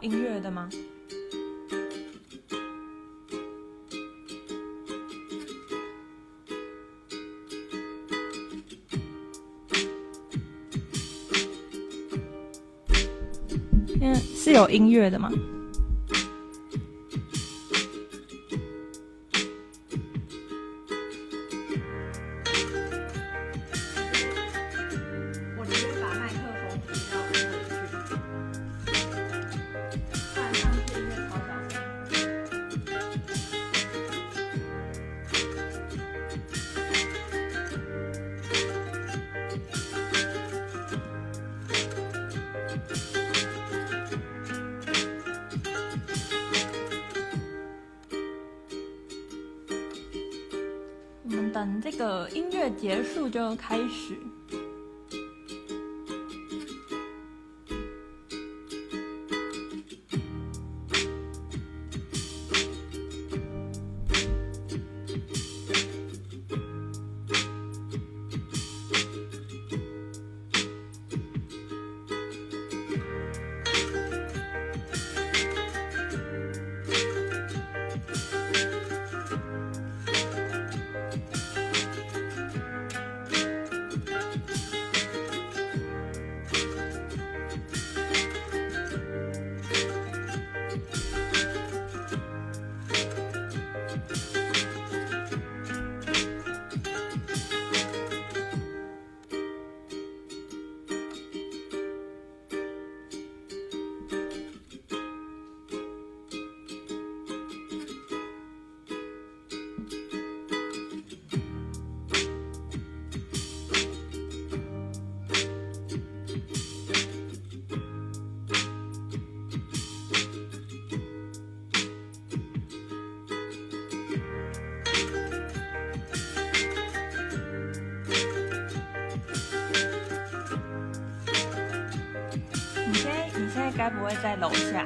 音乐的吗？嗯，是有音乐的吗？结束就要开始。会在楼下？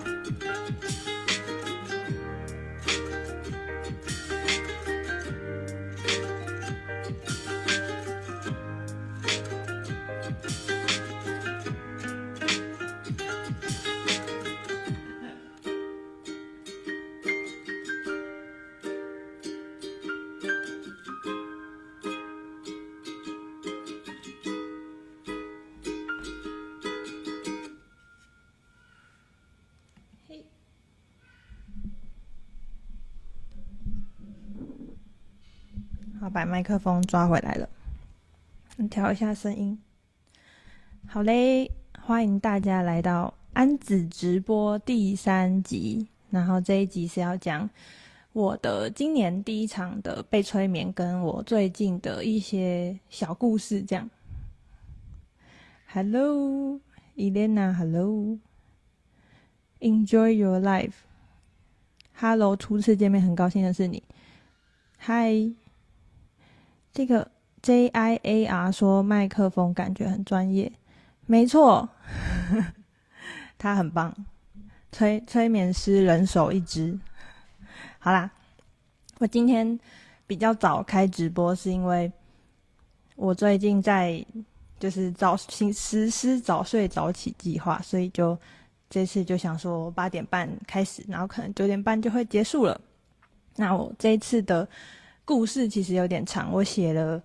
把麦克风抓回来了。调一下声音。好嘞，欢迎大家来到安子直播第三集。然后这一集是要讲我的今年第一场的被催眠，跟我最近的一些小故事。这样。Hello，Elena，Hello，Enjoy your life。Hello，初次见面，很高兴的是你。Hi。这个 J I A R 说麦克风感觉很专业，没错，他很棒，催催眠师人手一支。好啦，我今天比较早开直播，是因为我最近在就是早实施早睡早起计划，所以就这次就想说八点半开始，然后可能九点半就会结束了。那我这一次的。故事其实有点长，我写了，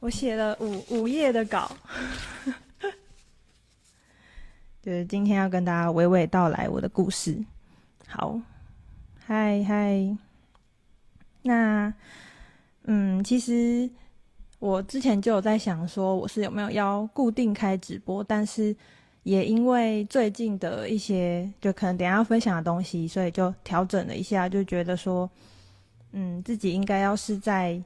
我写了五五页的稿，就是今天要跟大家娓娓道来我的故事。好，嗨嗨，那嗯，其实我之前就有在想说，我是有没有要固定开直播，但是也因为最近的一些，就可能等下要分享的东西，所以就调整了一下，就觉得说。嗯，自己应该要是在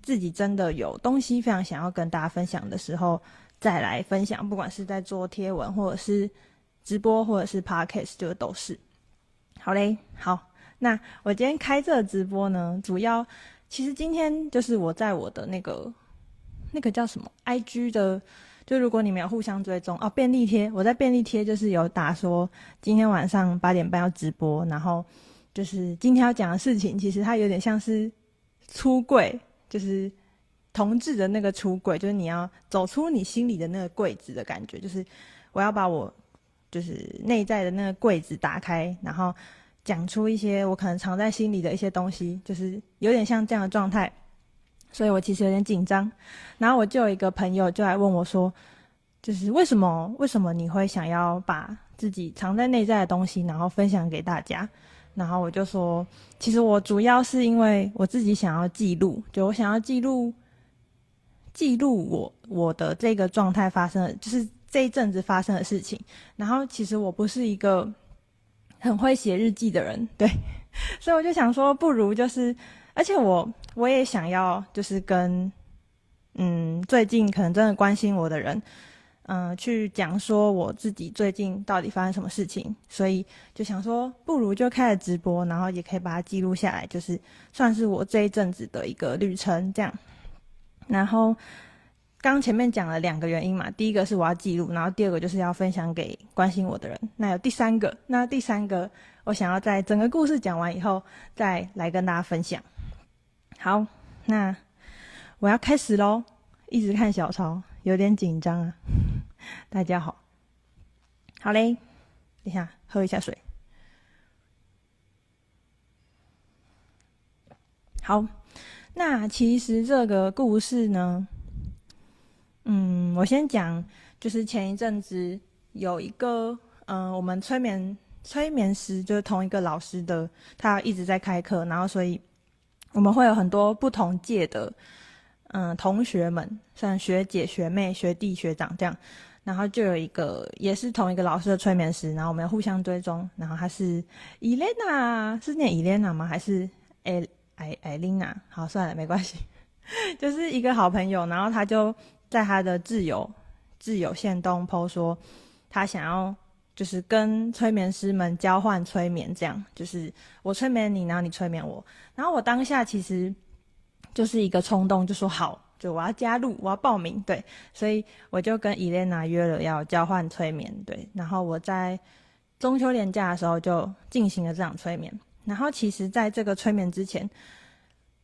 自己真的有东西非常想要跟大家分享的时候再来分享，不管是在做贴文，或者是直播，或者是 podcast，就都是。好嘞，好，那我今天开这个直播呢，主要其实今天就是我在我的那个那个叫什么 IG 的，就如果你们有互相追踪哦，便利贴，我在便利贴就是有打说今天晚上八点半要直播，然后。就是今天要讲的事情，其实它有点像是出柜，就是同志的那个出柜，就是你要走出你心里的那个柜子的感觉。就是我要把我就是内在的那个柜子打开，然后讲出一些我可能藏在心里的一些东西，就是有点像这样的状态。所以我其实有点紧张。然后我就有一个朋友就来问我说，就是为什么为什么你会想要把自己藏在内在的东西，然后分享给大家？然后我就说，其实我主要是因为我自己想要记录，就我想要记录记录我我的这个状态发生的，就是这一阵子发生的事情。然后其实我不是一个很会写日记的人，对，所以我就想说，不如就是，而且我我也想要就是跟嗯最近可能真的关心我的人。嗯，去讲说我自己最近到底发生什么事情，所以就想说，不如就开始直播，然后也可以把它记录下来，就是算是我这一阵子的一个旅程这样。然后刚前面讲了两个原因嘛，第一个是我要记录，然后第二个就是要分享给关心我的人。那有第三个，那第三个我想要在整个故事讲完以后再来跟大家分享。好，那我要开始喽，一直看小抄，有点紧张啊。大家好，好嘞，等一下喝一下水。好，那其实这个故事呢，嗯，我先讲，就是前一阵子有一个，嗯、我们催眠催眠师就是同一个老师的，他一直在开课，然后所以我们会有很多不同届的，嗯、同学们，像学姐、学妹、学弟、学长这样。然后就有一个也是同一个老师的催眠师，然后我们互相追踪。然后他是伊莲娜，是念伊莲娜吗？还是艾艾艾琳娜？好，算了，没关系，就是一个好朋友。然后他就在他的挚友挚友限动 po 说，他想要就是跟催眠师们交换催眠，这样就是我催眠你，然后你催眠我。然后我当下其实就是一个冲动，就说好。就我要加入，我要报名，对，所以我就跟伊莲娜约了要交换催眠，对，然后我在中秋连假的时候就进行了这场催眠。然后其实在这个催眠之前，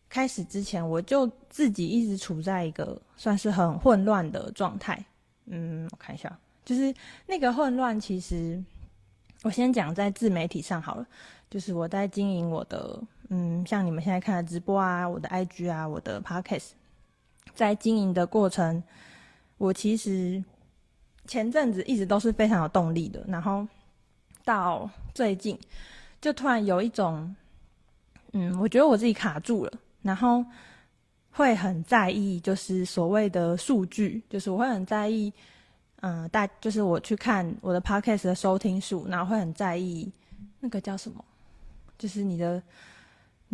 开始之前，我就自己一直处在一个算是很混乱的状态。嗯，我看一下，就是那个混乱，其实我先讲在自媒体上好了，就是我在经营我的，嗯，像你们现在看的直播啊，我的 IG 啊，我的 Podcast。在经营的过程，我其实前阵子一直都是非常有动力的，然后到最近就突然有一种，嗯，我觉得我自己卡住了，然后会很在意，就是所谓的数据，就是我会很在意，嗯，大就是我去看我的 podcast 的收听数，然后会很在意那个叫什么，就是你的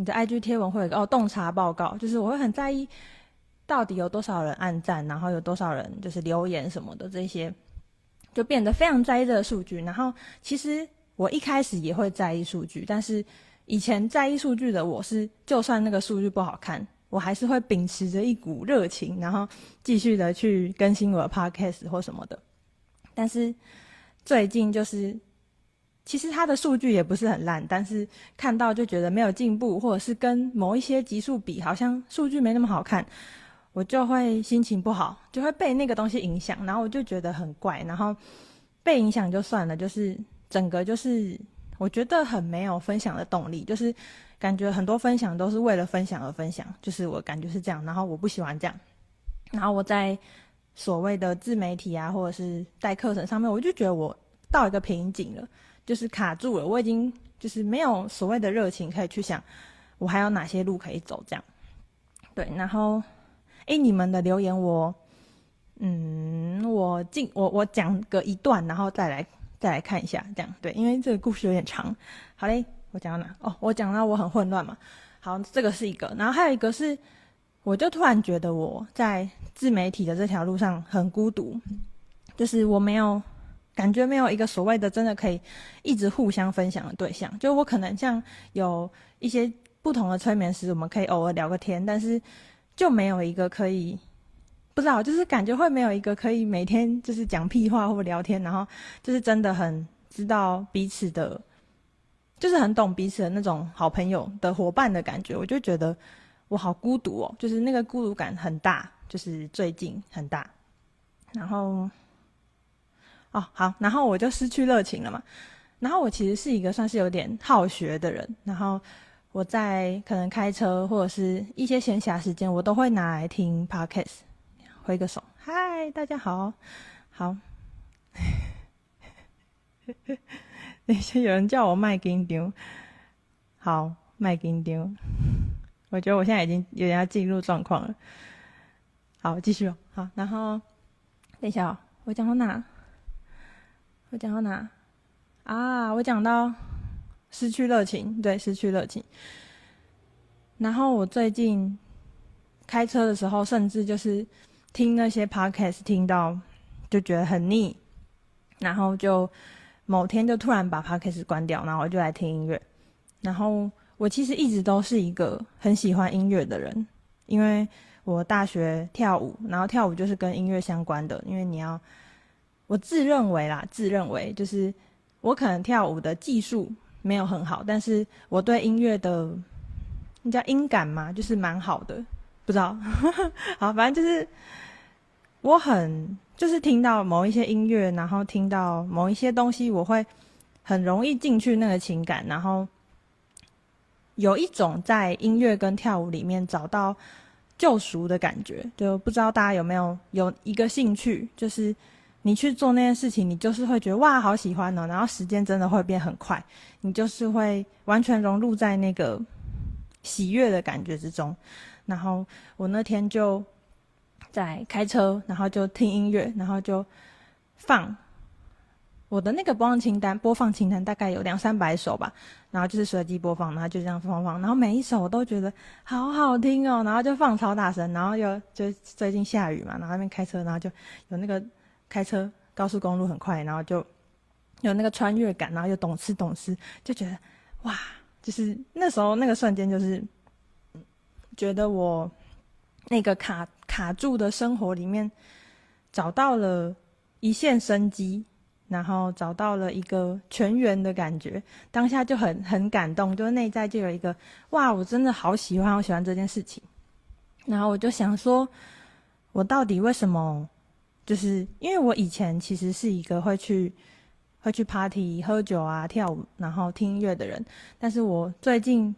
你的 IG 贴文会有个哦洞察报告，就是我会很在意。到底有多少人按赞，然后有多少人就是留言什么的，这些就变得非常在意这个数据。然后其实我一开始也会在意数据，但是以前在意数据的我是，就算那个数据不好看，我还是会秉持着一股热情，然后继续的去更新我的 podcast 或什么的。但是最近就是，其实它的数据也不是很烂，但是看到就觉得没有进步，或者是跟某一些级数比，好像数据没那么好看。我就会心情不好，就会被那个东西影响，然后我就觉得很怪，然后被影响就算了，就是整个就是我觉得很没有分享的动力，就是感觉很多分享都是为了分享而分享，就是我感觉是这样，然后我不喜欢这样，然后我在所谓的自媒体啊，或者是带课程上面，我就觉得我到一个瓶颈了，就是卡住了，我已经就是没有所谓的热情可以去想我还有哪些路可以走，这样，对，然后。哎，你们的留言我，嗯，我进我我讲个一段，然后再来再来看一下，这样对，因为这个故事有点长。好嘞，我讲到哪？哦，我讲到我很混乱嘛。好，这个是一个，然后还有一个是，我就突然觉得我在自媒体的这条路上很孤独，就是我没有感觉没有一个所谓的真的可以一直互相分享的对象。就我可能像有一些不同的催眠师，我们可以偶尔聊个天，但是。就没有一个可以不知道，就是感觉会没有一个可以每天就是讲屁话或聊天，然后就是真的很知道彼此的，就是很懂彼此的那种好朋友的伙伴的感觉。我就觉得我好孤独哦，就是那个孤独感很大，就是最近很大。然后哦，好，然后我就失去热情了嘛。然后我其实是一个算是有点好学的人，然后我在可能开车或者是一些闲暇时间，我都会拿来听 podcast。挥个手，嗨，大家好，好。等一下，有人叫我麦金丢，好，麦金丢。我觉得我现在已经有点要进入状况了。好，继续哦。好，然后等一下哦，我讲到哪？我讲到哪？啊，我讲到失去热情，对，失去热情。然后我最近开车的时候，甚至就是听那些 podcast，听到就觉得很腻，然后就某天就突然把 podcast 关掉，然后我就来听音乐。然后我其实一直都是一个很喜欢音乐的人，因为我大学跳舞，然后跳舞就是跟音乐相关的，因为你要，我自认为啦，自认为就是。我可能跳舞的技术没有很好，但是我对音乐的，那叫音感嘛，就是蛮好的。不知道，好，反正就是我很就是听到某一些音乐，然后听到某一些东西，我会很容易进去那个情感，然后有一种在音乐跟跳舞里面找到救赎的感觉。就不知道大家有没有有一个兴趣，就是。你去做那件事情，你就是会觉得哇，好喜欢哦，然后时间真的会变很快，你就是会完全融入在那个喜悦的感觉之中。然后我那天就在开车，然后就听音乐，然后就放我的那个播放清单，播放清单大概有两三百首吧，然后就是随机播放，然后就这样放放，然后每一首我都觉得好好听哦，然后就放超大声，然后又就最近下雨嘛，然后那边开车，然后就有那个。开车高速公路很快，然后就有那个穿越感，然后又懂吃懂吃，就觉得哇，就是那时候那个瞬间，就是觉得我那个卡卡住的生活里面找到了一线生机，然后找到了一个全员的感觉，当下就很很感动，就内在就有一个哇，我真的好喜欢，好喜欢这件事情，然后我就想说，我到底为什么？就是因为我以前其实是一个会去会去 party 喝酒啊跳舞然后听音乐的人，但是我最近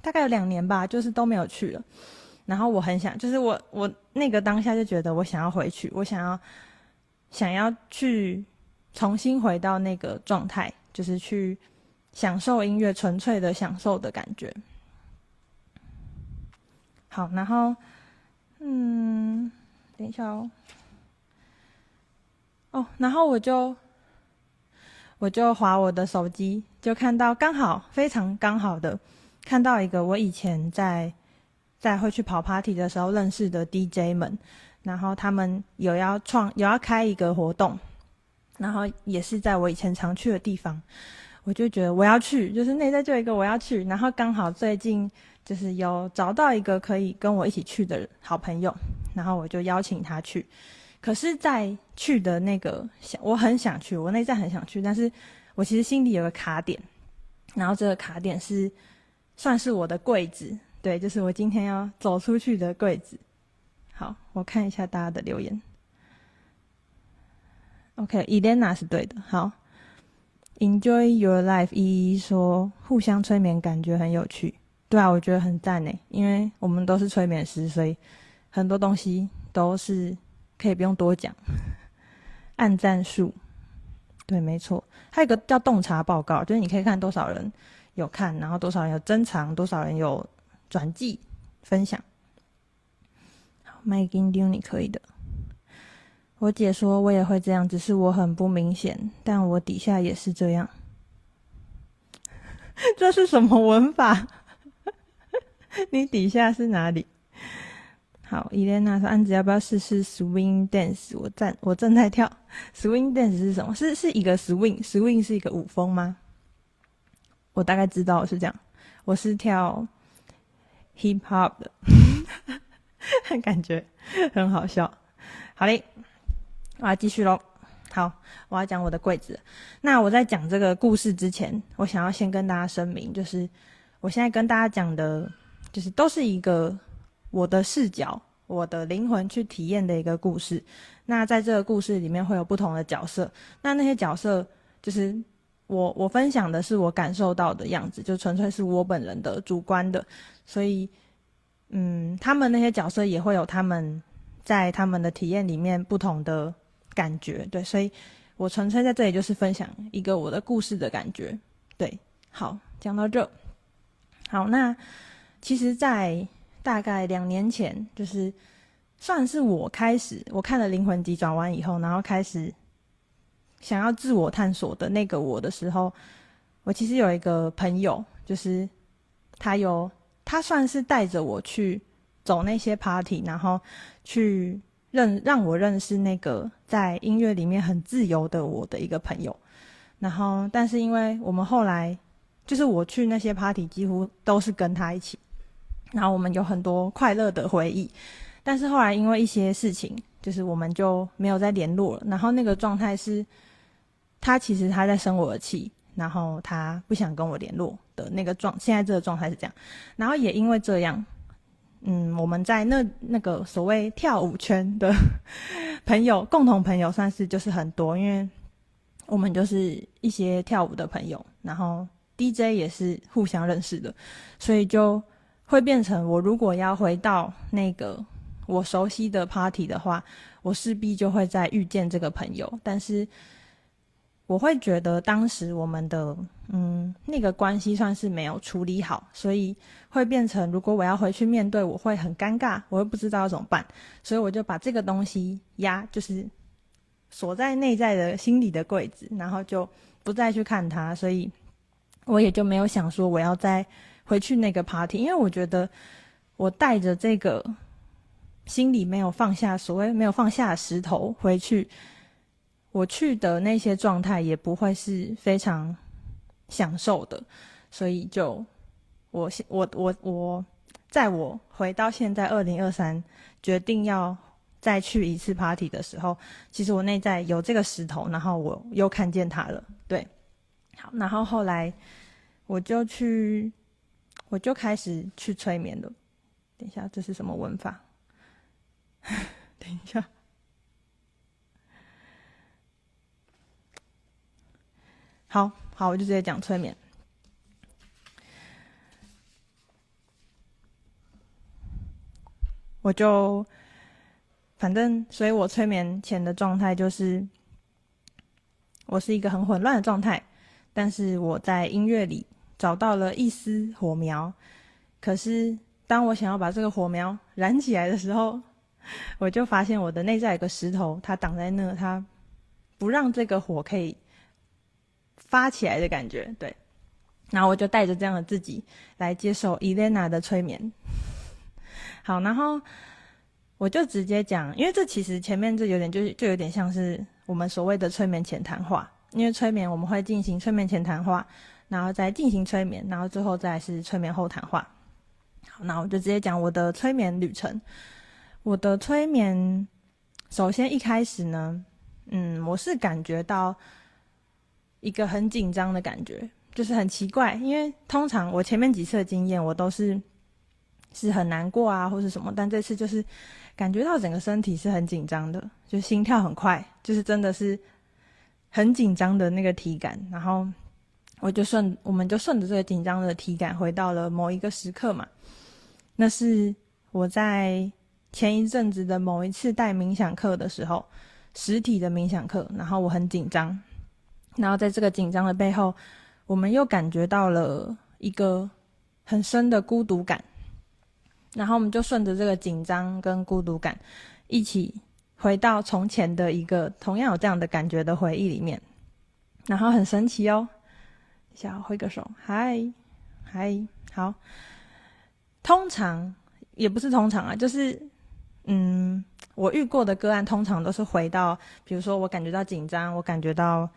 大概有两年吧，就是都没有去了。然后我很想，就是我我那个当下就觉得我想要回去，我想要想要去重新回到那个状态，就是去享受音乐，纯粹的享受的感觉。好，然后嗯，等一下哦。哦，然后我就我就划我的手机，就看到刚好非常刚好的看到一个我以前在在会去跑 party 的时候认识的 DJ 们，然后他们有要创有要开一个活动，然后也是在我以前常去的地方，我就觉得我要去，就是内在就一个我要去，然后刚好最近就是有找到一个可以跟我一起去的好朋友，然后我就邀请他去。可是，在去的那个想，我很想去，我内在很想去，但是我其实心里有个卡点，然后这个卡点是算是我的柜子，对，就是我今天要走出去的柜子。好，我看一下大家的留言。OK，Elena 是对的。好，Enjoy your life。依依说互相催眠感觉很有趣，对啊，我觉得很赞呢，因为我们都是催眠师，所以很多东西都是。可以不用多讲，按赞数，对，没错。还有一个叫洞察报告，就是你可以看多少人有看，然后多少人有珍藏，多少人有转寄分享。好，麦金丢你可以的。我姐说我也会这样，只是我很不明显，但我底下也是这样。这是什么文法？你底下是哪里？好，伊莲娜说：“安子要不要试试 swing dance？我站我正在跳 swing dance 是什么？是是一个 swing，swing 是一个舞风吗？我大概知道是这样。我是跳 hip hop 的，感觉很好笑。好嘞，我要继续喽。好，我要讲我的柜子。那我在讲这个故事之前，我想要先跟大家声明，就是我现在跟大家讲的，就是都是一个。”我的视角，我的灵魂去体验的一个故事。那在这个故事里面会有不同的角色，那那些角色就是我我分享的是我感受到的样子，就纯粹是我本人的主观的。所以，嗯，他们那些角色也会有他们在他们的体验里面不同的感觉。对，所以我纯粹在这里就是分享一个我的故事的感觉。对，好，讲到这，好，那其实，在大概两年前，就是算是我开始我看了《灵魂急转弯》以后，然后开始想要自我探索的那个我的时候，我其实有一个朋友，就是他有他算是带着我去走那些 party，然后去认让我认识那个在音乐里面很自由的我的一个朋友。然后，但是因为我们后来，就是我去那些 party 几乎都是跟他一起，然后我们有很多快乐的回忆。但是后来因为一些事情，就是我们就没有再联络了。然后那个状态是，他其实他在生我的气，然后他不想跟我联络的那个状。现在这个状态是这样。然后也因为这样，嗯，我们在那那个所谓跳舞圈的 朋友，共同朋友算是就是很多，因为。我们就是一些跳舞的朋友，然后 DJ 也是互相认识的，所以就会变成我如果要回到那个我熟悉的 party 的话，我势必就会再遇见这个朋友。但是我会觉得当时我们的嗯那个关系算是没有处理好，所以会变成如果我要回去面对，我会很尴尬，我会不知道要怎么办，所以我就把这个东西压就是。锁在内在的心里的柜子，然后就不再去看它，所以我也就没有想说我要在回去那个 party，因为我觉得我带着这个心里没有放下，所谓没有放下石头回去，我去的那些状态也不会是非常享受的，所以就我我我我，在我回到现在二零二三，决定要。再去一次 party 的时候，其实我内在有这个石头，然后我又看见它了。对，好，然后后来我就去，我就开始去催眠了。等一下，这是什么文法？等一下，好好，我就直接讲催眠，我就。反正，所以我催眠前的状态就是，我是一个很混乱的状态，但是我在音乐里找到了一丝火苗。可是，当我想要把这个火苗燃起来的时候，我就发现我的内在有个石头，它挡在那，它不让这个火可以发起来的感觉。对，然后我就带着这样的自己来接受伊莲娜的催眠。好，然后。我就直接讲，因为这其实前面这有点就是就有点像是我们所谓的催眠前谈话，因为催眠我们会进行催眠前谈话，然后再进行催眠，然后最后再是催眠后谈话。好，那我就直接讲我的催眠旅程。我的催眠，首先一开始呢，嗯，我是感觉到一个很紧张的感觉，就是很奇怪，因为通常我前面几次的经验，我都是是很难过啊，或是什么，但这次就是。感觉到整个身体是很紧张的，就心跳很快，就是真的是很紧张的那个体感。然后我就顺，我们就顺着这个紧张的体感回到了某一个时刻嘛。那是我在前一阵子的某一次带冥想课的时候，实体的冥想课。然后我很紧张，然后在这个紧张的背后，我们又感觉到了一个很深的孤独感。然后我们就顺着这个紧张跟孤独感，一起回到从前的一个同样有这样的感觉的回忆里面。然后很神奇哦，想挥个手，嗨，嗨，好。通常也不是通常啊，就是嗯，我遇过的个案通常都是回到，比如说我感觉到紧张，我感觉到。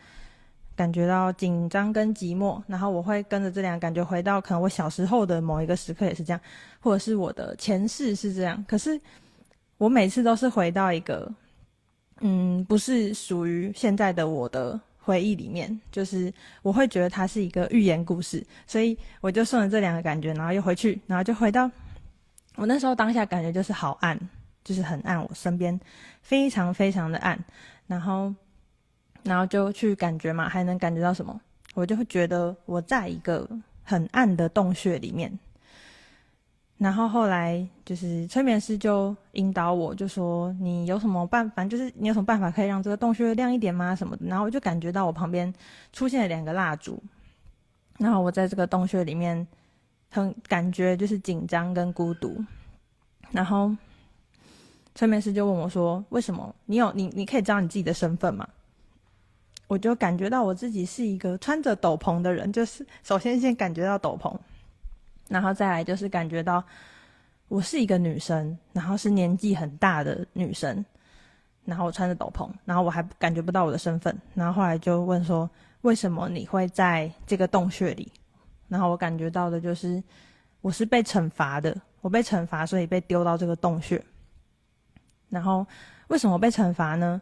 感觉到紧张跟寂寞，然后我会跟着这两个感觉回到可能我小时候的某一个时刻也是这样，或者是我的前世是这样。可是我每次都是回到一个，嗯，不是属于现在的我的回忆里面，就是我会觉得它是一个寓言故事，所以我就顺着这两个感觉，然后又回去，然后就回到我那时候当下感觉就是好暗，就是很暗，我身边非常非常的暗，然后然后就去感觉嘛，还能感觉到什么？我就会觉得我在一个很暗的洞穴里面。然后后来就是催眠师就引导我，就说你有什么办法，就是你有什么办法可以让这个洞穴亮一点吗？什么的。然后我就感觉到我旁边出现了两个蜡烛，然后我在这个洞穴里面很感觉就是紧张跟孤独。然后催眠师就问我说：“为什么你有你你可以知道你自己的身份吗？”我就感觉到我自己是一个穿着斗篷的人，就是首先先感觉到斗篷。然后再来就是感觉到我是一个女生，然后是年纪很大的女生，然后我穿着斗篷，然后我还感觉不到我的身份。然后后来就问说：“为什么你会在这个洞穴里？”然后我感觉到的就是我是被惩罚的，我被惩罚，所以被丢到这个洞穴。然后为什么被惩罚呢？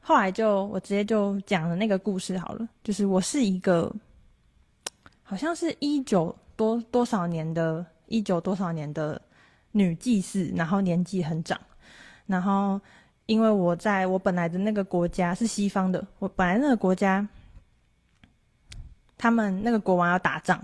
后来就我直接就讲了那个故事好了，就是我是一个好像是一九。多多少年的，一九多少年的女祭司，然后年纪很长，然后因为我在我本来的那个国家是西方的，我本来那个国家，他们那个国王要打仗，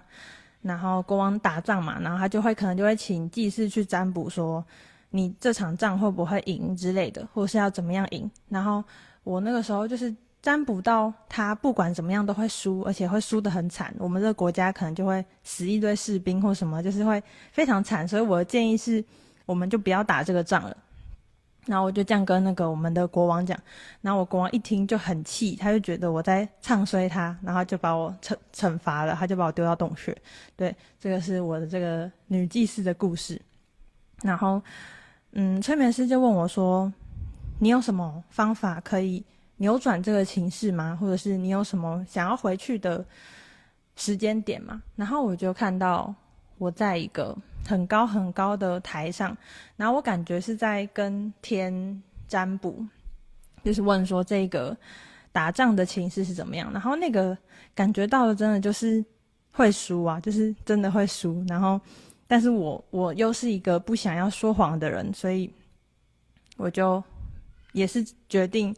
然后国王打仗嘛，然后他就会可能就会请祭司去占卜，说你这场仗会不会赢之类的，或是要怎么样赢，然后我那个时候就是。占卜到他不管怎么样都会输，而且会输得很惨。我们这个国家可能就会死一堆士兵或什么，就是会非常惨。所以我的建议是，我们就不要打这个仗了。然后我就这样跟那个我们的国王讲。然后我国王一听就很气，他就觉得我在唱衰他，然后就把我惩惩罚了，他就把我丢到洞穴。对，这个是我的这个女祭司的故事。然后，嗯，催眠师就问我说：“你有什么方法可以？”扭转这个情势吗？或者是你有什么想要回去的时间点吗？然后我就看到我在一个很高很高的台上，然后我感觉是在跟天占卜，就是问说这个打仗的情势是怎么样。然后那个感觉到的真的就是会输啊，就是真的会输。然后，但是我我又是一个不想要说谎的人，所以我就也是决定。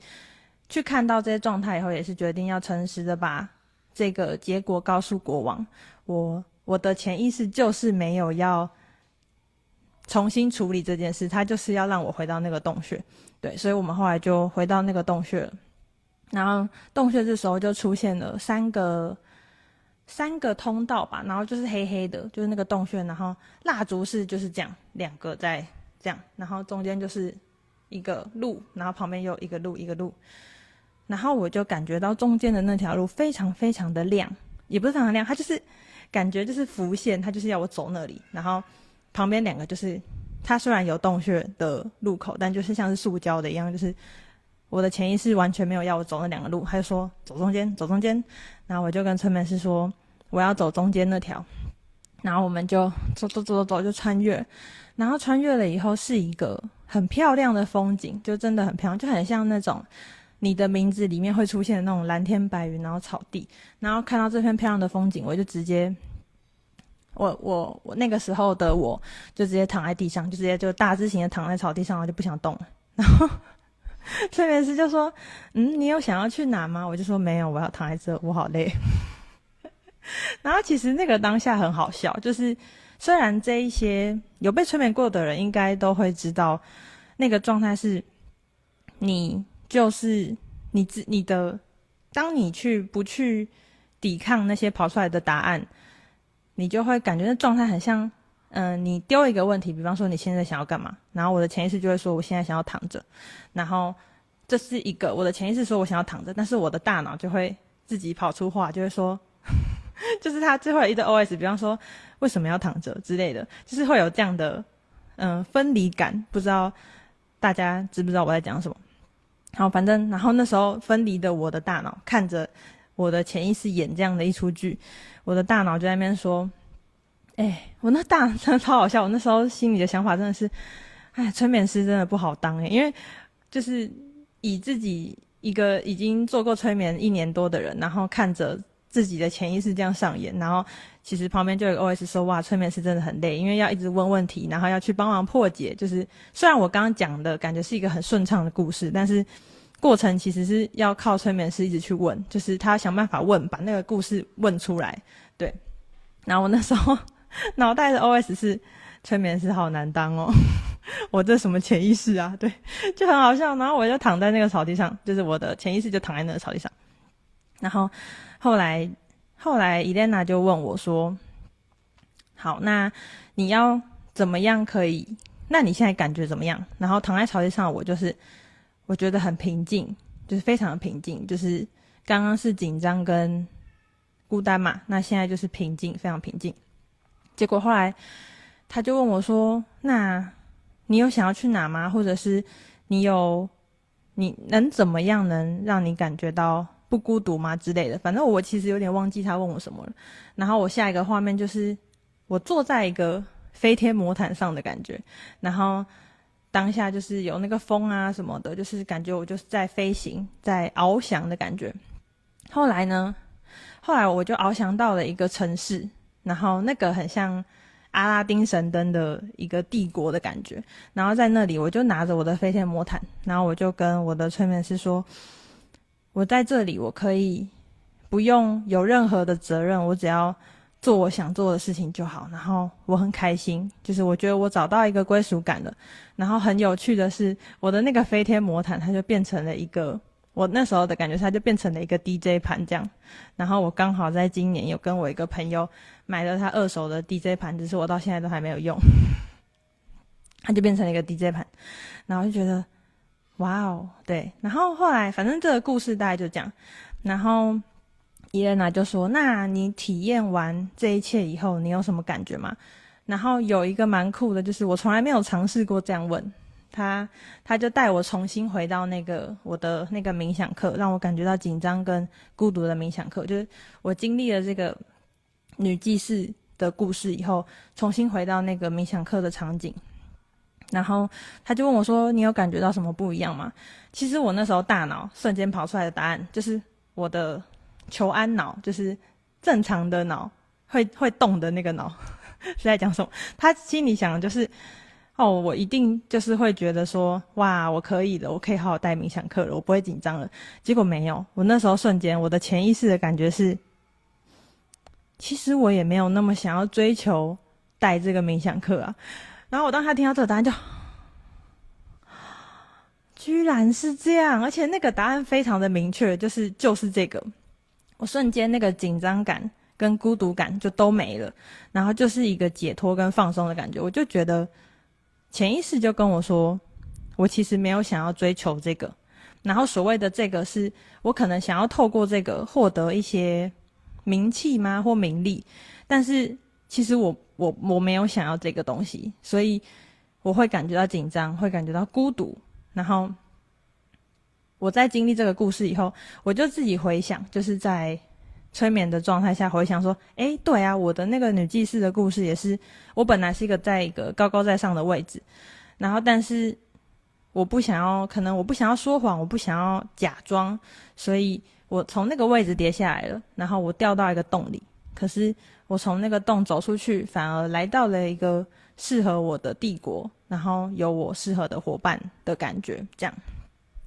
去看到这些状态以后，也是决定要诚实的把这个结果告诉国王。我我的潜意识就是没有要重新处理这件事，他就是要让我回到那个洞穴。对，所以我们后来就回到那个洞穴了。然后洞穴这时候就出现了三个三个通道吧，然后就是黑黑的，就是那个洞穴。然后蜡烛是就是这样两个在这样，然后中间就是一个路，然后旁边又一个路一个路。然后我就感觉到中间的那条路非常非常的亮，也不是非常亮，它就是感觉就是浮现，它就是要我走那里。然后旁边两个就是，它虽然有洞穴的路口，但就是像是塑胶的一样，就是我的潜意识完全没有要我走那两个路，他就说走中间，走中间。然后我就跟催眠师说我要走中间那条，然后我们就走走走走走就穿越，然后穿越了以后是一个很漂亮的风景，就真的很漂亮，就很像那种。你的名字里面会出现那种蓝天白云，然后草地，然后看到这片漂亮的风景，我就直接，我我我那个时候的我就直接躺在地上，就直接就大字型的躺在草地上，我就不想动了。然后催眠师就说：“嗯，你有想要去哪吗？”我就说：“没有，我要躺在这，我好累。”然后其实那个当下很好笑，就是虽然这一些有被催眠过的人应该都会知道，那个状态是你。就是你自你的，当你去不去抵抗那些跑出来的答案，你就会感觉那状态很像，嗯、你丢一个问题，比方说你现在想要干嘛，然后我的潜意识就会说我现在想要躺着，然后这是一个我的潜意识说我想要躺着，但是我的大脑就会自己跑出话，就会说，就是他最后一个 OS，比方说为什么要躺着之类的，就是会有这样的嗯、分离感，不知道大家知不知道我在讲什么？好，反正然后那时候分离的我的大脑看着我的潜意识演这样的一出剧，我的大脑就在那边说：“哎、我那大脑真的超好笑。”我那时候心里的想法真的是：“哎，催眠师真的不好当哎、因为就是以自己一个已经做过催眠一年多的人，然后看着自己的潜意识这样上演，然后其实旁边就有 OS 说：“哇，催眠师真的很累，因为要一直问问题，然后要去帮忙破解。就是虽然我刚刚讲的感觉是一个很顺畅的故事，但是过程其实是要靠催眠师一直去问，就是他想办法问，把那个故事问出来。对，然后我那时候脑袋的 OS 是：催眠师好难当哦，我这什么潜意识啊？对，就很好笑。然后我就躺在那个草地上，就是我的潜意识就躺在那个草地上，然后。后来，后来伊莲娜就问我说：“好，那你要怎么样可以？那你现在感觉怎么样？”然后躺在草地上，我就是我觉得很平静，就是非常的平静。就是刚刚是紧张跟孤单嘛，那现在就是平静，非常平静。结果后来他就问我说：“那你有想要去哪吗？或者是你有你能怎么样能让你感觉到？”不孤独吗之类的？反正我其实有点忘记他问我什么了。然后我下一个画面就是我坐在一个飞天魔毯上的感觉，然后当下就是有那个风啊什么的，就是感觉我就是在飞行，在翱翔的感觉。后来呢，后来我就翱翔到了一个城市，然后那个很像阿拉丁神灯的一个帝国的感觉。然后在那里，我就拿着我的飞天魔毯，然后我就跟我的催眠师说。我在这里，我可以不用有任何的责任，我只要做我想做的事情就好。然后我很开心，就是我觉得我找到一个归属感了。然后很有趣的是，我的那个飞天魔毯，它就变成了一个我那时候的感觉，它就变成了一个 DJ 盘这样。然后我刚好在今年有跟我一个朋友买了他二手的 DJ 盘，只是我到现在都还没有用，它就变成了一个 DJ 盘，然后就觉得。哇哦，对，然后后来反正这个故事大概就这样，然后伊莲娜就说：“那你体验完这一切以后，你有什么感觉吗？”然后有一个蛮酷的，就是我从来没有尝试过这样问他，他就带我重新回到那个我的那个冥想课，让我感觉到紧张跟孤独的冥想课，就是我经历了这个女祭司的故事以后，重新回到那个冥想课的场景。然后他就问我说：“你有感觉到什么不一样吗？”其实我那时候大脑瞬间跑出来的答案就是我的求安脑，就是正常的脑会会动的那个脑 是在讲什么？他心里想的就是：“哦，我一定就是会觉得说，哇，我可以的，我可以好好带冥想课了，我不会紧张了。”结果没有，我那时候瞬间我的潜意识的感觉是，其实我也没有那么想要追求带这个冥想课啊。然后我当他听到这个答案就，居然是这样，而且那个答案非常的明确，就是就是这个，我瞬间那个紧张感跟孤独感就都没了，然后就是一个解脱跟放松的感觉。我就觉得潜意识就跟我说，我其实没有想要追求这个，然后所谓的这个是我可能想要透过这个获得一些名气吗或名利，但是其实我。我我没有想要这个东西，所以我会感觉到紧张，会感觉到孤独。然后我在经历这个故事以后，我就自己回想，就是在催眠的状态下回想说：“诶，对啊，我的那个女祭司的故事也是，我本来是一个在一个高高在上的位置，然后但是我不想要，可能我不想要说谎，我不想要假装，所以我从那个位置跌下来了，然后我掉到一个洞里，可是。”我从那个洞走出去，反而来到了一个适合我的帝国，然后有我适合的伙伴的感觉，这样。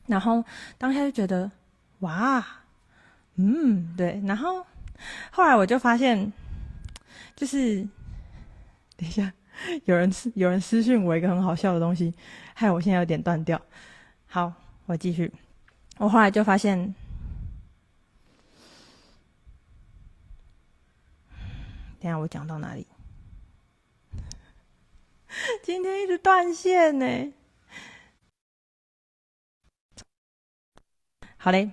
然后当下就觉得，哇，嗯，对。然后后来我就发现，就是 等一下，有人有人私讯我一个很好笑的东西，害我现在有点断掉。好，我继续。我后来就发现。等下我讲到哪里？今天一直断线呢。好嘞，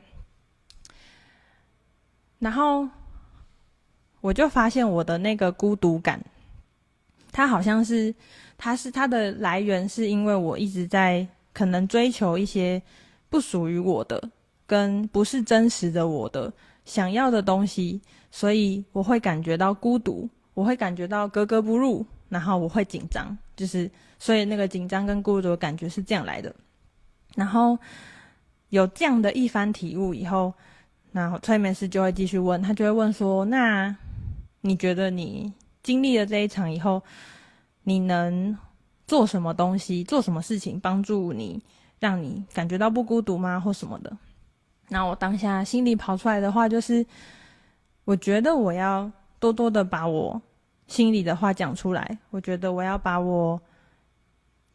然后我就发现我的那个孤独感，它好像是，它是它的来源，是因为我一直在可能追求一些不属于我的，跟不是真实的我的想要的东西。所以我会感觉到孤独，我会感觉到格格不入，然后我会紧张，就是所以那个紧张跟孤独的感觉是这样来的。然后有这样的一番体悟以后，然后催眠师就会继续问，他就会问说：“那你觉得你经历了这一场以后，你能做什么东西，做什么事情帮助你，让你感觉到不孤独吗？或什么的？”那我当下心里跑出来的话就是，我觉得我要多多的把我心里的话讲出来。我觉得我要把我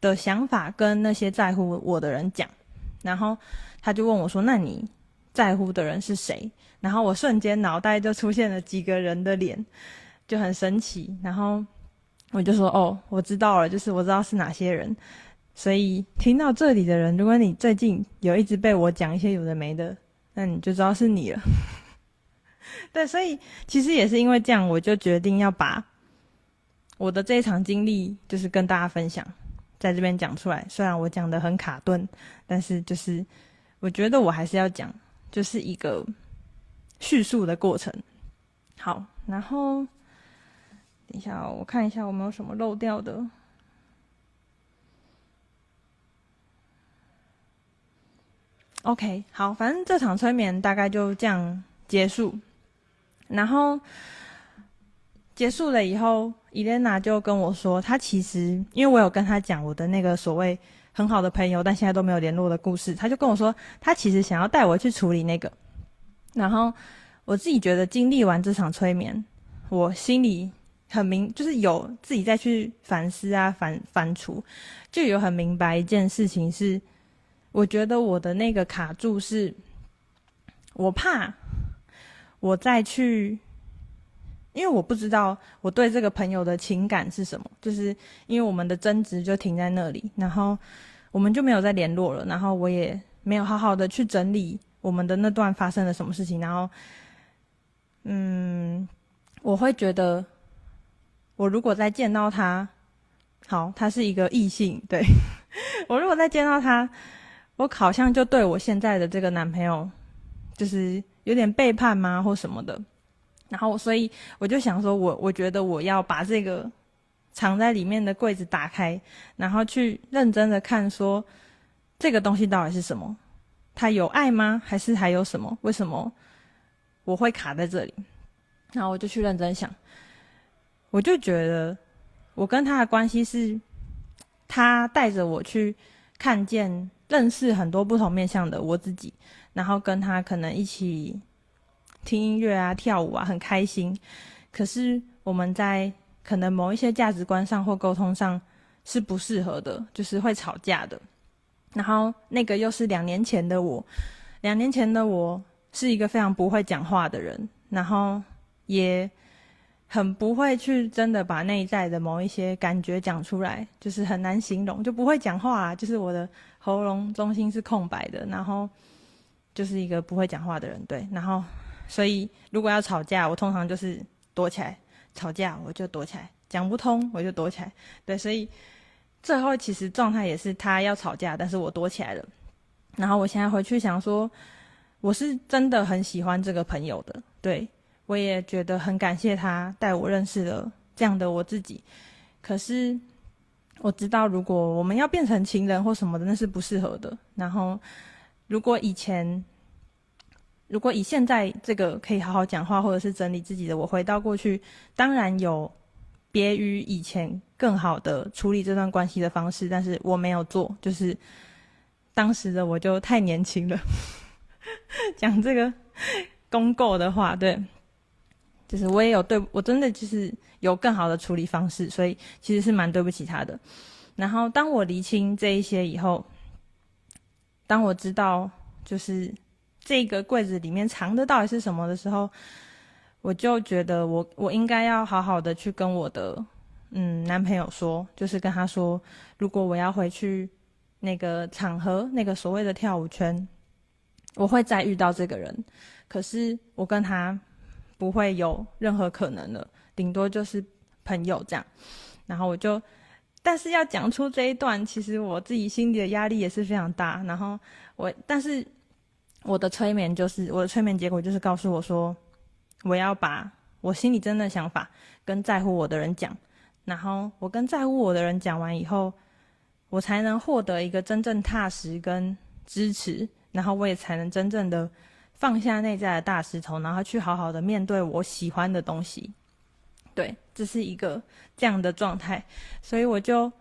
的想法跟那些在乎我的人讲。然后他就问我说：“那你在乎的人是谁？”然后我瞬间脑袋就出现了几个人的脸，就很神奇。然后我就说：“哦，我知道了，就是我知道是哪些人。”所以听到这里的人，如果你最近有一直被我讲一些有的没的，那你就知道是你了。对，所以其实也是因为这样，我就决定要把我的这一场经历，就是跟大家分享，在这边讲出来。虽然我讲的很卡顿，但是就是我觉得我还是要讲，就是一个叙述的过程。好，然后等一下，我看一下有没有什么漏掉的。OK，好，反正这场催眠大概就这样结束。然后结束了以后，伊莲娜就跟我说，她其实因为我有跟她讲我的那个所谓很好的朋友，但现在都没有联络的故事，她就跟我说，她其实想要带我去处理那个。然后我自己觉得经历完这场催眠，我心里很明，就是有自己再去反思啊，反反刍，就有很明白一件事情是。我觉得我的那个卡住是，我怕我再去，因为我不知道我对这个朋友的情感是什么，就是因为我们的争执就停在那里，然后我们就没有再联络了，然后我也没有好好的去整理我们的那段发生了什么事情，然后，嗯，我会觉得我如果再见到他，好，他是一个异性，对，我如果再见到他。我好像就对我现在的这个男朋友，就是有点背叛吗，或什么的。然后，所以我就想说，我我觉得我要把这个藏在里面的柜子打开，然后去认真的看，说这个东西到底是什么？他有爱吗？还是还有什么？为什么我会卡在这里？然后我就去认真想，我就觉得我跟他的关系是，他带着我去看见。认识很多不同面向的我自己，然后跟他可能一起听音乐啊、跳舞啊，很开心。可是我们在可能某一些价值观上或沟通上是不适合的，就是会吵架的。然后那个又是两年前的我，两年前的我是一个非常不会讲话的人，然后也很不会去真的把内在的某一些感觉讲出来，就是很难形容，就不会讲话啊，就是我的。喉咙中心是空白的，然后就是一个不会讲话的人，对，然后所以如果要吵架，我通常就是躲起来，吵架我就躲起来，讲不通我就躲起来，对，所以最后其实状态也是他要吵架，但是我躲起来了。然后我现在回去想说，我是真的很喜欢这个朋友的，对，我也觉得很感谢他带我认识了这样的我自己，可是。我知道，如果我们要变成情人或什么的，那是不适合的。然后，如果以前，如果以现在这个可以好好讲话或者是整理自己的我回到过去，当然有别于以前更好的处理这段关系的方式，但是我没有做，就是当时的我就太年轻了，讲这个公构的话，对。就是我也有对我真的就是有更好的处理方式，所以其实是蛮对不起他的。然后当我厘清这一些以后，当我知道就是这个柜子里面藏的到底是什么的时候，我就觉得我我应该要好好的去跟我的嗯男朋友说，就是跟他说，如果我要回去那个场合，那个所谓的跳舞圈，我会再遇到这个人，可是我跟他。不会有任何可能了，顶多就是朋友这样。然后我就，但是要讲出这一段，其实我自己心里的压力也是非常大。然后我，但是我的催眠就是我的催眠结果就是告诉我说，我要把我心里真的想法跟在乎我的人讲。然后我跟在乎我的人讲完以后，我才能获得一个真正踏实跟支持，然后我也才能真正的放下内在的大石头，然后去好好的面对我喜欢的东西。对，这是一个这样的状态，所以我就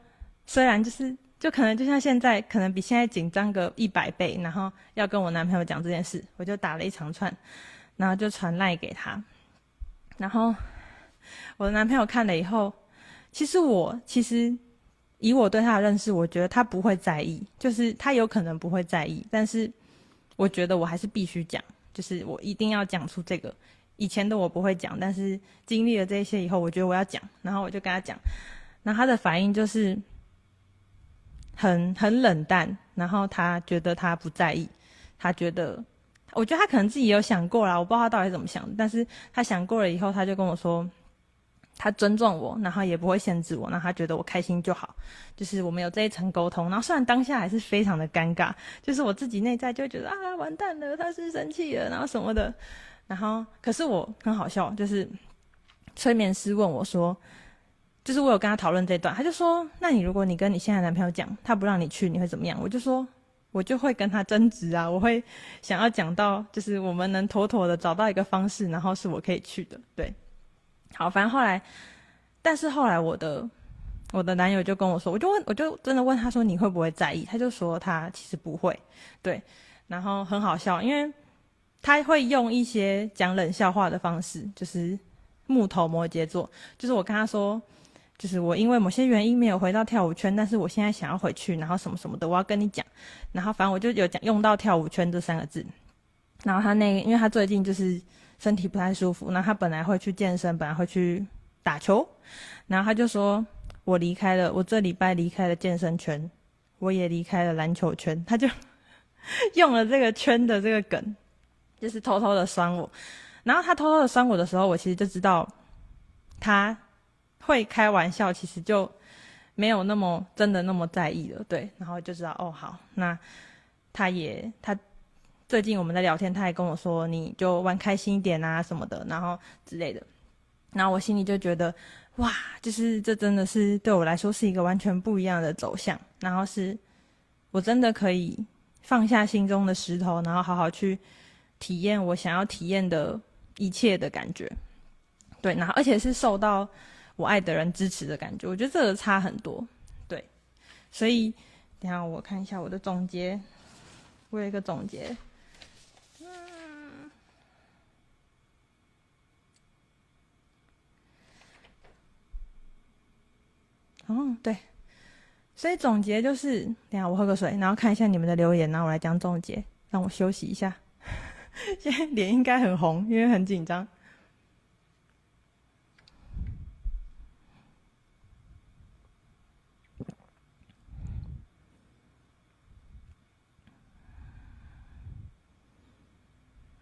虽然就是就可能就像现在，可能比现在紧张个一百倍，然后要跟我男朋友讲这件事，我就打了一长串，然后就传赖给他，然后我的男朋友看了以后，其实我其实以我对他的认识，我觉得他不会在意，就是他有可能不会在意，但是我觉得我还是必须讲，就是我一定要讲出这个。以前的我不会讲，但是经历了这些以后，我觉得我要讲，然后我就跟他讲，然后他的反应就是很很冷淡，然后他觉得他不在意，他觉得，我觉得他可能自己也有想过啦，我不知道他到底怎么想，但是他想过了以后，他就跟我说，他尊重我，然后也不会限制我，然后他觉得我开心就好，就是我们有这一层沟通，然后虽然当下还是非常的尴尬，就是我自己内在就会觉得啊，完蛋了，他是生气了，然后什么的。然后，可是我很好笑，就是催眠师问我说，就是我有跟他讨论这段，他就说，那你如果你跟你现在男朋友讲，他不让你去，你会怎么样？我就说，我就会跟他争执啊，我会想要讲到，就是我们能妥妥的找到一个方式，然后是我可以去的，对。好，反正后来，但是后来我的我的男友就跟我说，我就问，我就真的问他说，你会不会在意？他就说他其实不会，对。然后很好笑，因为。他会用一些讲冷笑话的方式，就是木头摩羯座，就是我跟他说，就是我因为某些原因没有回到跳舞圈，但是我现在想要回去，然后什么什么的，我要跟你讲，然后反正我就有讲用到跳舞圈这三个字，然后他那个，因为他最近就是身体不太舒服，那他本来会去健身，本来会去打球，然后他就说我离开了，我这礼拜离开了健身圈，我也离开了篮球圈，他就 用了这个圈的这个梗。就是偷偷的酸我，然后他偷偷的酸我的时候，我其实就知道他会开玩笑，其实就没有那么真的那么在意了，对。然后就知道哦，好，那他也他最近我们在聊天，他也跟我说，你就玩开心一点啊什么的，然后之类的。然后我心里就觉得哇，就是这真的是对我来说是一个完全不一样的走向，然后是我真的可以放下心中的石头，然后好好去。体验我想要体验的一切的感觉，对，然后而且是受到我爱的人支持的感觉，我觉得这个差很多，对，所以等下我看一下我的总结，我有一个总结，嗯，哦，对，所以总结就是，等下我喝个水，然后看一下你们的留言，然后我来讲总结，让我休息一下。现在脸应该很红，因为很紧张。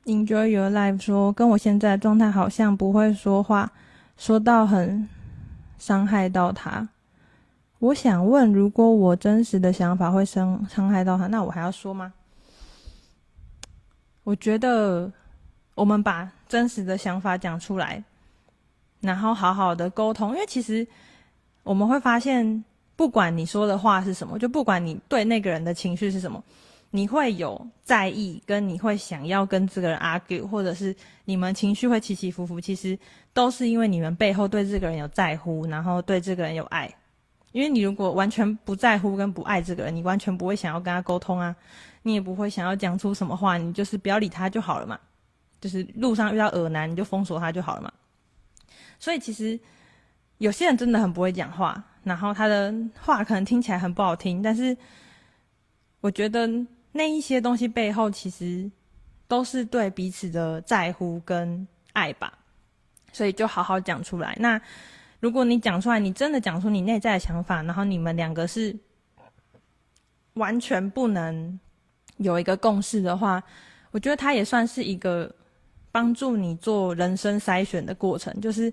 Enjoy your life 说，跟我现在状态好像，不会说话，说到很伤害到他。我想问，如果我真实的想法会伤伤害到他，那我还要说吗？我觉得我们把真实的想法讲出来，然后好好的沟通，因为其实我们会发现，不管你说的话是什么，就不管你对那个人的情绪是什么，你会有在意，跟你会想要跟这个人 argue，或者是你们情绪会起起伏伏，其实都是因为你们背后对这个人有在乎，然后对这个人有爱。因为你如果完全不在乎跟不爱这个人，你完全不会想要跟他沟通啊。你也不会想要讲出什么话，你就是不要理他就好了嘛。就是路上遇到恶男，你就封锁他就好了嘛。所以其实有些人真的很不会讲话，然后他的话可能听起来很不好听，但是我觉得那一些东西背后其实都是对彼此的在乎跟爱吧。所以就好好讲出来。那如果你讲出来，你真的讲出你内在的想法，然后你们两个是完全不能。有一个共识的话，我觉得它也算是一个帮助你做人生筛选的过程。就是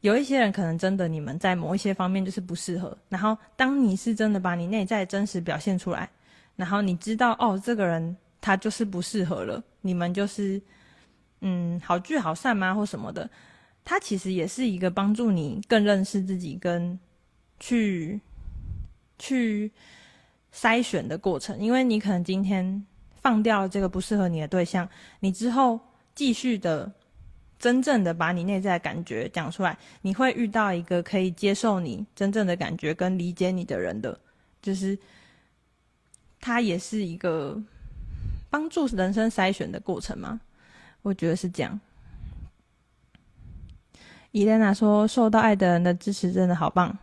有一些人可能真的你们在某一些方面就是不适合，然后当你是真的把你内在真实表现出来，然后你知道哦，这个人他就是不适合了，你们就是嗯好聚好散吗或什么的，它其实也是一个帮助你更认识自己跟去去。筛选的过程，因为你可能今天放掉这个不适合你的对象，你之后继续的真正的把你内在的感觉讲出来，你会遇到一个可以接受你真正的感觉跟理解你的人的，就是他也是一个帮助人生筛选的过程嘛，我觉得是这样。伊莲娜说：“受到爱的人的支持真的好棒。”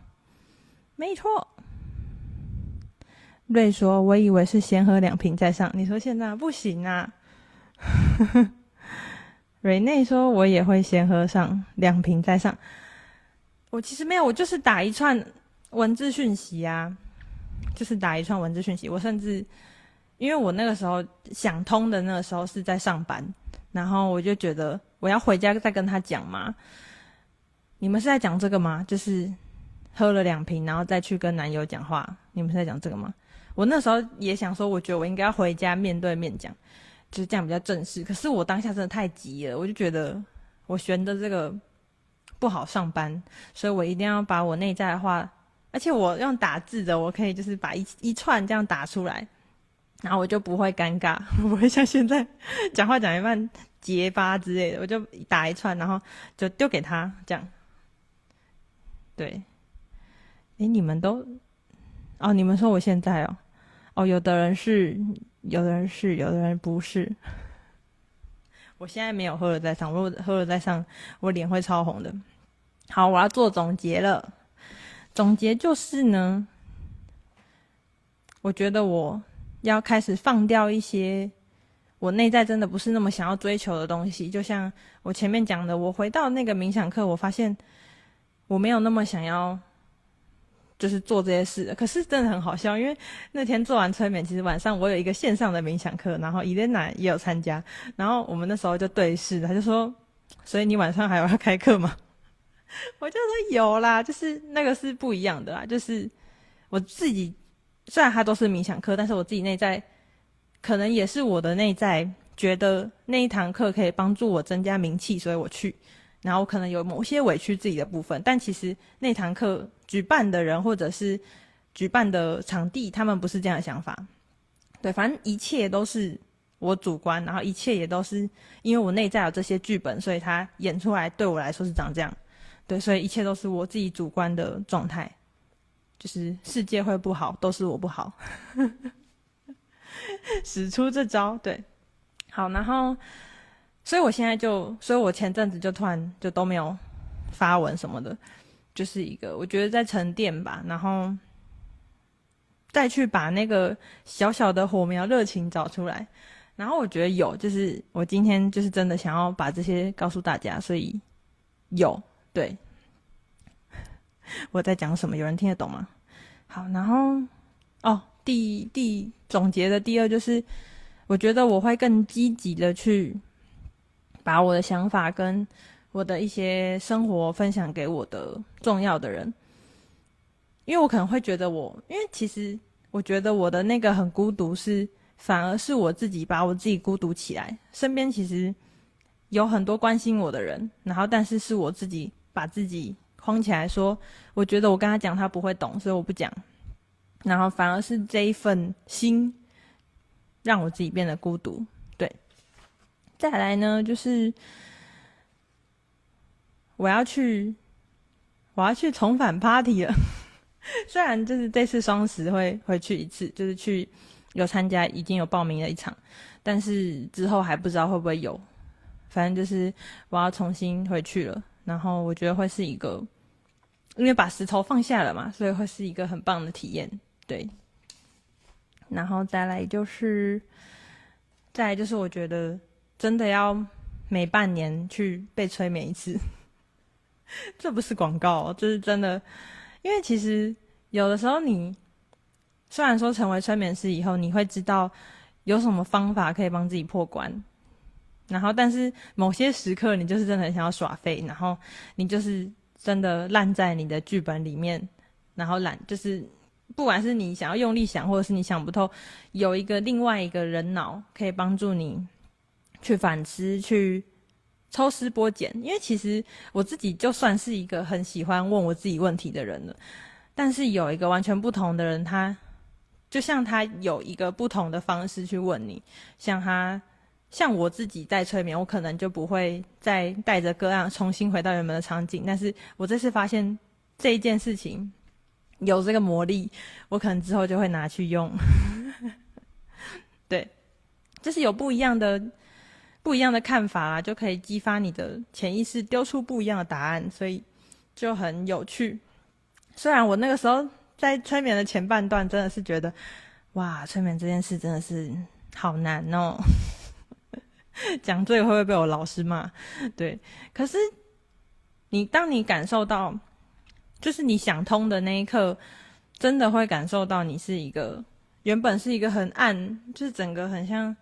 没错。瑞说：“我以为是先喝两瓶再上，你说现在不行啊？” 瑞内说：“我也会先喝上两瓶再上。”我其实没有，我就是打一串文字讯息啊，就是打一串文字讯息。我甚至因为我那个时候想通的那个时候是在上班，然后我就觉得我要回家再跟他讲嘛。你们是在讲这个吗？就是喝了两瓶，然后再去跟男友讲话。你们是在讲这个吗？我那时候也想说，我觉得我应该要回家面对面讲，就是这样比较正式。可是我当下真的太急了，我就觉得我悬的这个不好上班，所以我一定要把我内在的话，而且我用打字的，我可以就是把一一串这样打出来，然后我就不会尴尬，不会像现在讲话讲一半结巴之类的，我就打一串，然后就丢给他这样。对，哎，你们都，哦，你们说我现在哦，哦，有的人是，有的人是，有的人不是。我现在没有喝了再上，如果喝了再上，我脸会超红的。好，我要做总结了。总结就是呢，我觉得我要开始放掉一些我内在真的不是那么想要追求的东西。就像我前面讲的，我回到那个冥想课，我发现。我没有那么想要，就是做这些事。可是真的很好笑，因为那天做完催眠，其实晚上我有一个线上的冥想课，然后伊莲娜也有参加。然后我们那时候就对视，他就说：“所以你晚上还有要开课吗？” 我就说：“有啦，就是那个是不一样的啦。就是我自己虽然它都是冥想课，但是我自己内在可能也是我的内在觉得那一堂课可以帮助我增加名气，所以我去。”然后可能有某些委屈自己的部分，但其实那堂课举办的人或者是举办的场地，他们不是这样的想法。对，反正一切都是我主观，然后一切也都是因为我内在有这些剧本，所以他演出来对我来说是长这样。对，所以一切都是我自己主观的状态，就是世界会不好，都是我不好，使出这招。对，好，然后。所以我现在就，所以我前阵子就突然就都没有发文什么的，就是一个我觉得在沉淀吧，然后再去把那个小小的火苗热情找出来，然后我觉得有，就是我今天就是真的想要把这些告诉大家，所以有，对，我在讲什么？有人听得懂吗？好，然后哦，第第总结的第二就是，我觉得我会更积极的去。把我的想法跟我的一些生活分享给我的重要的人，因为我可能会觉得我，因为其实我觉得我的那个很孤独，是反而是我自己把我自己孤独起来。身边其实有很多关心我的人，然后但是是我自己把自己框起来，说我觉得我跟他讲他不会懂，所以我不讲。然后反而是这一份心让我自己变得孤独。再来呢，就是我要去，我要去重返 party 了。虽然就是这次双十会回去一次，就是去有参加，已经有报名了一场，但是之后还不知道会不会有。反正就是我要重新回去了，然后我觉得会是一个，因为把石头放下了嘛，所以会是一个很棒的体验。对，然后再来就是，再来就是我觉得。真的要每半年去被催眠一次，这不是广告，这是真的。因为其实有的时候，你虽然说成为催眠师以后，你会知道有什么方法可以帮自己破关，然后但是某些时刻，你就是真的很想要耍废，然后你就是真的烂在你的剧本里面，然后懒就是不管是你想要用力想，或者是你想不透，有一个另外一个人脑可以帮助你。去反思，去抽丝剥茧，因为其实我自己就算是一个很喜欢问我自己问题的人了，但是有一个完全不同的人，他就像他有一个不同的方式去问你，像他，像我自己在催眠，我可能就不会再带着个案重新回到原本的场景，但是我这次发现这一件事情有这个魔力，我可能之后就会拿去用。对，就是有不一样的、不一样的看法啊，就可以激发你的潜意识，丢出不一样的答案，所以就很有趣。虽然我那个时候。在催眠的前半段，真的是觉得，哇，催眠这件事真的是好难哦。讲这个会不会被我老师骂？对，可是你当你感受到，就是你想通的那一刻，真的会感受到你是一个原本是一个很暗，就是整个很像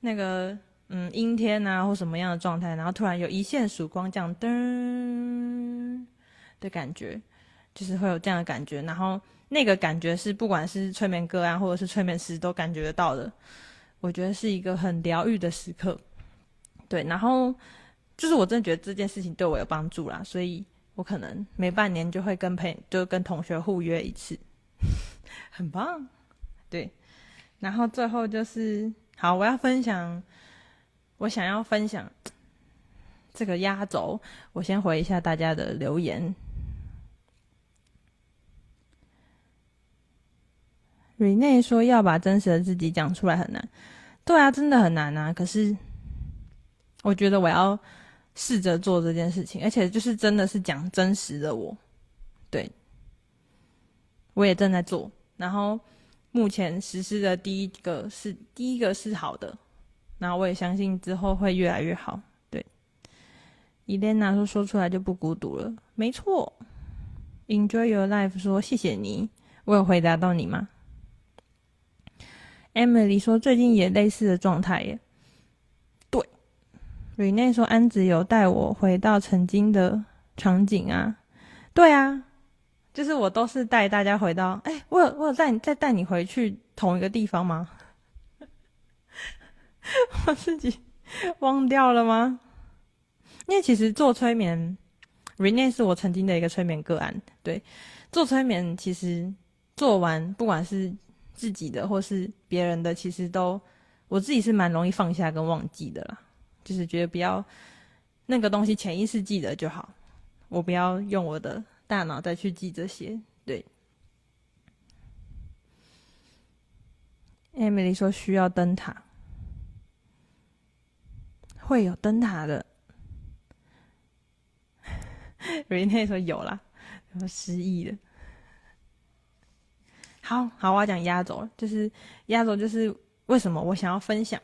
那个嗯阴天啊或什么样的状态，然后突然有一线曙光这样噔的感觉，就是会有这样的感觉，然后。那个感觉是，不管是催眠个案或者是催眠师都感觉得到的。我觉得是一个很疗愈的时刻，对。然后就是我真的觉得这件事情对我有帮助啦，所以我可能每半年就会跟朋就跟同学互约一次，很棒。对。然后最后就是，好，我要分享，我想要分享这个压轴。我先回一下大家的留言。Rene 说要把真实的自己讲出来很难，对啊，真的很难啊。可是我觉得我要试着做这件事情，而且就是真的是讲真实的我，对，我也正在做。然后目前实施的第一个是第一个是好的，然后我也相信之后会越来越好。对，Elena 说说出来就不孤独了，没错。Enjoy your life 说谢谢你，我有回答到你吗？Emily 说：“最近也类似的状态耶。”对，Rene 说：“安子有带我回到曾经的场景啊。”对啊，就是我都是带大家回到。哎、我有我有带你再带你回去同一个地方吗？我自己忘掉了吗？因为其实做催眠，Rene 是我曾经的一个催眠个案。对，做催眠其实做完，不管是。自己的或是别人的，其实都我自己是蛮容易放下跟忘记的啦，就是觉得不要那个东西潜意识记得就好，我不要用我的大脑再去记这些。对，Emily 说需要灯塔，会有灯塔的。Rene 说有啦，我失忆了。好好，我要讲压轴，就是压轴，就是为什么我想要分享，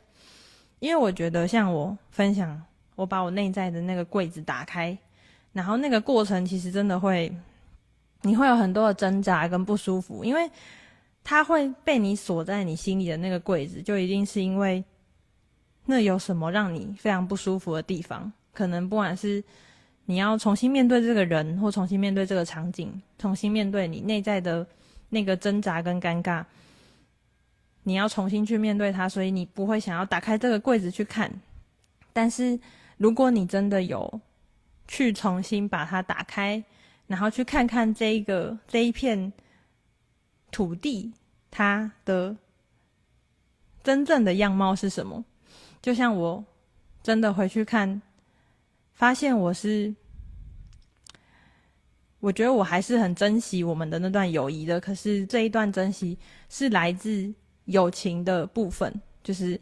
因为我觉得像我分享，我把我内在的那个柜子打开，然后那个过程其实真的会，你会有很多的挣扎跟不舒服，因为它会被你锁在你心里的那个柜子，就一定是因为那有什么让你非常不舒服的地方，可能不管是你要重新面对这个人，或重新面对这个场景，重新面对你内在的。那个挣扎跟尴尬，你要重新去面对它，所以你不会想要打开这个柜子去看。但是，如果你真的有去重新把它打开，然后去看看这一个这一片土地，它的真正的样貌是什么？就像我真的回去看，发现我是。我觉得我还是很珍惜我们的那段友谊的，可是这一段珍惜是来自友情的部分，就是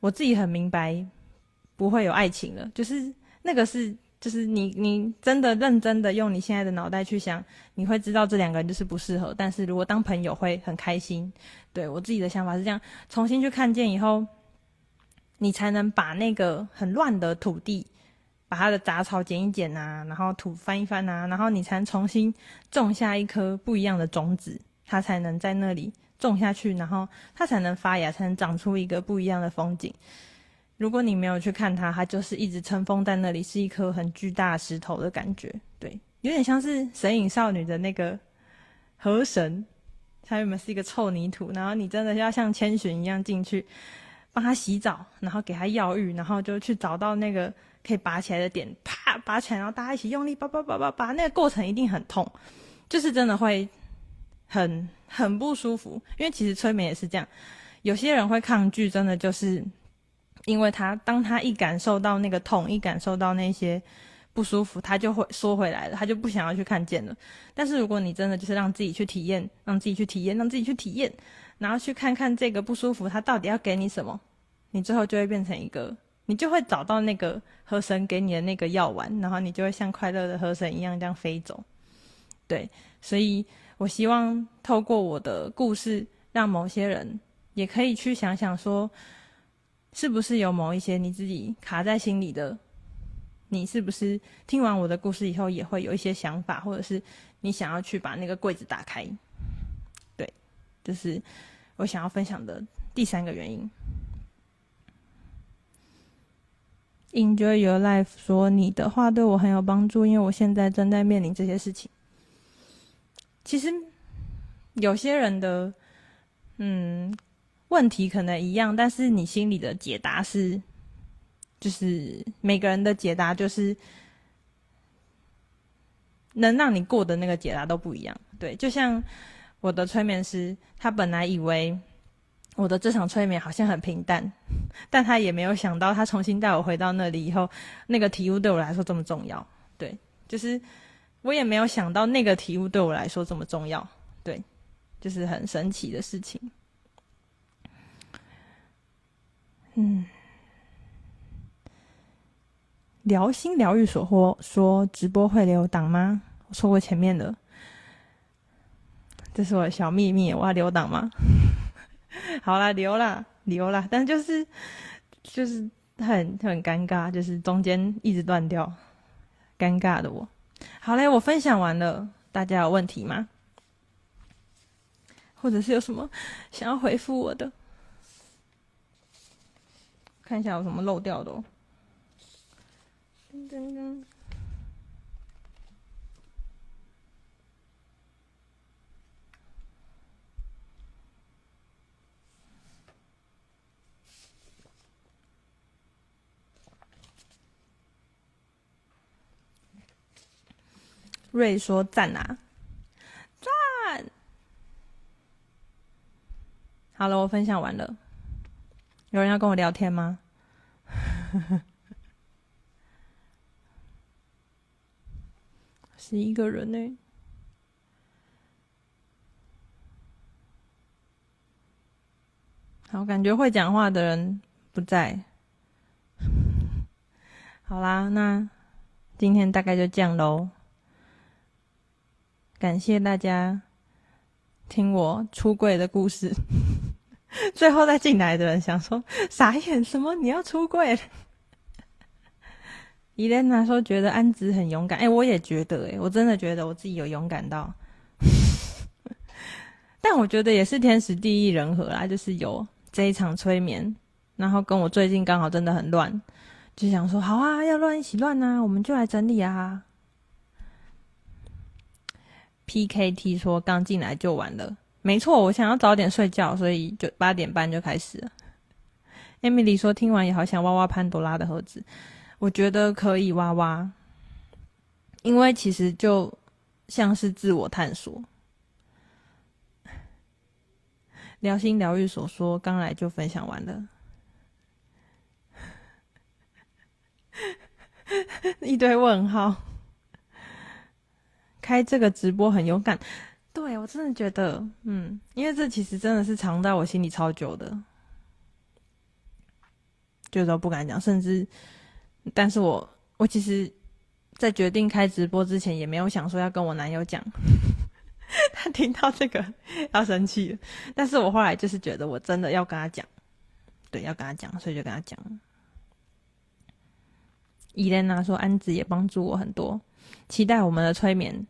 我自己很明白不会有爱情了，就是那个是，就是你你真的认真的用你现在的脑袋去想，你会知道这两个人就是不适合，但是如果当朋友会很开心。对，我自己的想法是这样，重新去看见以后，你才能把那个很乱的土地。把它的杂草剪一剪啊，然后土翻一翻啊，然后你才能重新种下一颗不一样的种子，它才能在那里种下去，然后它才能发芽，才能长出一个不一样的风景。如果你没有去看它，它就是一直尘封在那里，是一颗很巨大石头的感觉。对，有点像是神隐少女的那个河神，它原本是一个臭泥土，然后你真的要像千寻一样进去帮他洗澡，然后给他药浴，然后就去找到那个。可以拔起来的点，啪拔起来，然后大家一起用力拔拔拔拔拔，那个过程一定很痛，就是真的会很很不舒服。因为其实催眠也是这样，有些人会抗拒，真的就是因为他当他一感受到那个痛，一感受到那些不舒服，他就会缩回来了，他就不想要去看见了。但是如果你真的就是让自己去体验，让自己去体验，让自己去体验，然后去看看这个不舒服，他到底要给你什么，你最后就会变成一个。你就会找到那个河神给你的那个药丸，然后你就会像快乐的河神一样这样飞走。对，所以我希望透过我的故事，让某些人也可以去想想说，是不是有某一些你自己卡在心里的，你是不是听完我的故事以后也会有一些想法，或者是你想要去把那个柜子打开？对，这是我想要分享的第三个原因。Enjoy your life 说，你的话对我很有帮助，因为我现在正在面临这些事情。其实有些人的嗯问题可能一样，但是你心里的解答是，就是每个人的解答就是能让你过的那个解答都不一样。对，就像我的催眠师，他本来以为。我的这场催眠好像很平淡，但他也没有想到，他重新带我回到那里以后，那个体悟对我来说这么重要。对，就是我也没有想到那个体悟对我来说这么重要。对，就是很神奇的事情。嗯，疗心疗愈所获说直播会留档吗？我错过前面的，这是我的小秘密，我要留档吗？好啦，留啦，留啦，但就是就是很很尴尬，就是中间一直断掉，尴尬的我。好嘞，我分享完了，大家有问题吗？或者是有什么想要回复我的？看一下有什么漏掉的哦。噔噔噔。瑞说赞啊，赞！好了，我分享完了。有人要跟我聊天吗？是一个人呢。好，感觉会讲话的人不在。好啦，那今天大概就这样喽。感谢大家听我出柜的故事。最后再进来的人想说傻眼什么？你要出柜？伊莲娜说觉得安子很勇敢，哎、我也觉得、哎，我真的觉得我自己有勇敢到。但我觉得也是天时地利人和啦，就是有这一场催眠，然后跟我最近刚好真的很乱，就想说好啊，要乱一起乱啊，我们就来整理啊。PKT 说刚进来就完了，没错，我想要早点睡觉，所以就八点半就开始了。Emily 说听完也好想挖挖潘多拉的盒子，我觉得可以挖挖，因为其实就像是自我探索。疗心疗愈所说刚来就分享完了，一堆问号。开这个直播很勇敢，对，我真的觉得，嗯，因为这其实真的是藏在我心里超久的，就都不敢讲，甚至，但是我我其实，在决定开直播之前，也没有想说要跟我男友讲，他听到这个要生气，但是我后来就是觉得我真的要跟他讲，对，要跟他讲，所以就跟他讲。伊莲娜说安子也帮助我很多，期待我们的催眠。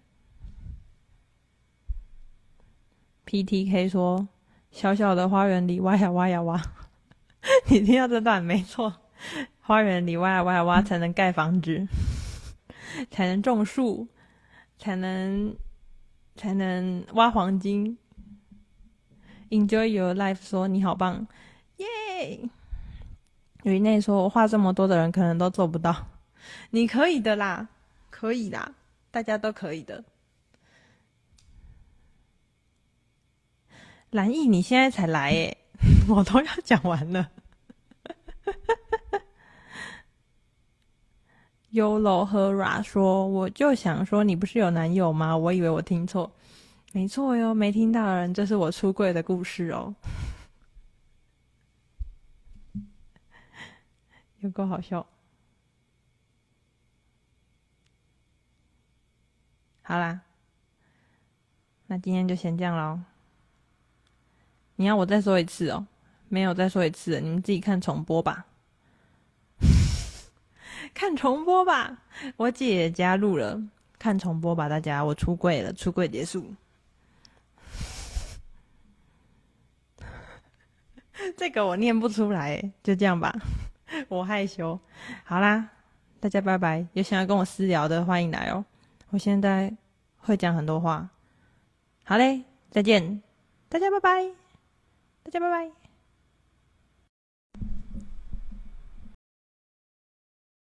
PTK 说：“小小的花园里挖呀挖呀挖，你听到这段没错。花园里挖呀挖呀挖，才能盖房子，才能种树，才能才能挖黄金。Enjoy your life 说你好棒，耶！于内说，我话这么多的人可能都做不到，你可以的啦，可以啦，大家都可以的。”蓝意，你现在才来耶，我都要讲完了。Yolo Hera 说：“我就想说，你不是有男友吗？我以为我听错，没错哟，没听到的人，这是我出柜的故事哦，有够好笑。好啦，那今天就先这样喽。你要我再说一次哦？没有再说一次，你们自己看重播吧。”看重播吧，我姐也加入了。看重播吧，大家，我出柜了，出柜结束。这个我念不出来，就这样吧，我害羞。好啦，大家拜拜。有想要跟我私聊的，欢迎来哦。我现在会讲很多话。好嘞，再见，大家拜拜，大家拜拜。